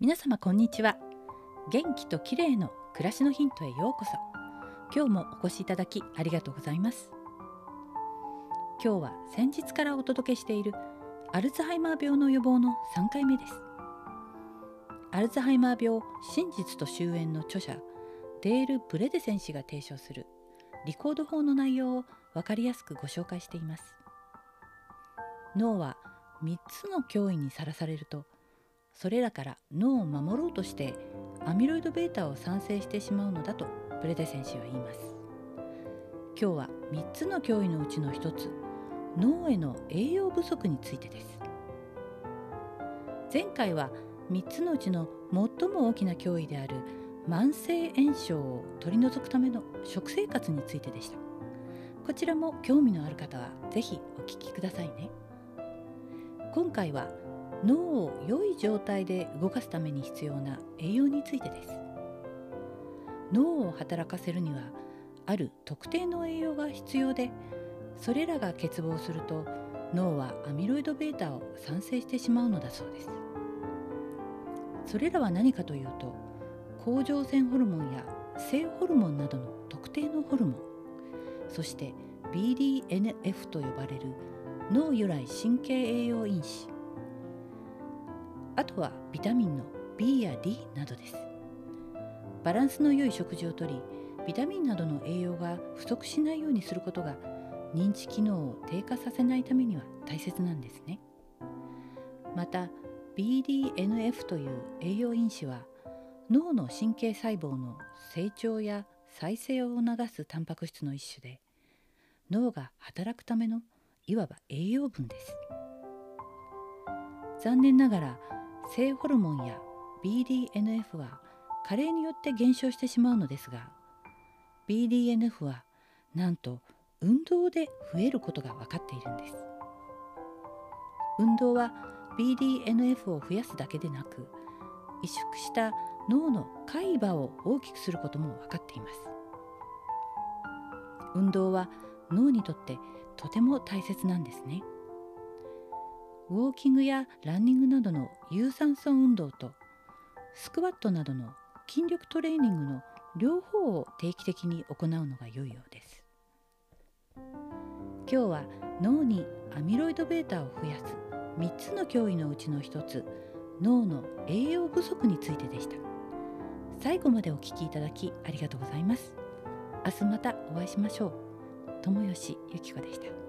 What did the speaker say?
皆様こんにちは。元気と綺麗の暮らしのヒントへようこそ。今日もお越しいただきありがとうございます。今日は先日からお届けしているアルツハイマー病の予防の3回目です。アルツハイマー病真実と終焉の著者デール・ブレデセン氏が提唱するリコード法の内容を分かりやすくご紹介しています。脳は3つの脅威にさらされるとそれらから脳を守ろうとしてアミロイド β を産生してしまうのだとブレデセン氏は言います。今日は3つの脅威のうちの1つ脳への栄養不足についてです。前回は3つのうちの最も大きな脅威である慢性炎症を取り除くための食生活についてでした。こちらも興味のある方は是非お聞きくださいね。今回は脳を良い状態で動かすために必要な栄養についてです。脳を働かせるにはある特定の栄養が必要でそれらが欠乏すると脳はアミロイド β を産生してしまうのだそうです。それらは何かというと甲状腺ホルモンや性ホルモンなどの特定のホルモンそして BDNF と呼ばれる脳由来神経栄養因子とはビタミンの B や D などです。バランスの良い食事をとりビタミンなどの栄養が不足しないようにすることが認知機能を低下させないためには大切なんですね。また BDNF という栄養因子は脳の神経細胞の成長や再生を促すタンパク質の一種で脳が働くためのいわば栄養分です。残念ながら性ホルモンや BDNF は加齢によって減少してしまうのですが BDNF はなんと運動で増えることが分かっているんです運動は BDNF を増やすだけでなく萎縮した脳の海馬を大きくすることも分かっています運動は脳にとってとても大切なんですね。ウォーキングやランニングなどの有酸素運動とスクワットなどの筋力トレーニングの両方を定期的に行うのが良いようです。今日は脳にアミロイド β を増やす3つの脅威のうちの1つ脳の栄養不足についてでした。最後までお聞きいただきありがとうございます。明日またお会いしましょう。友吉ゆき子でした。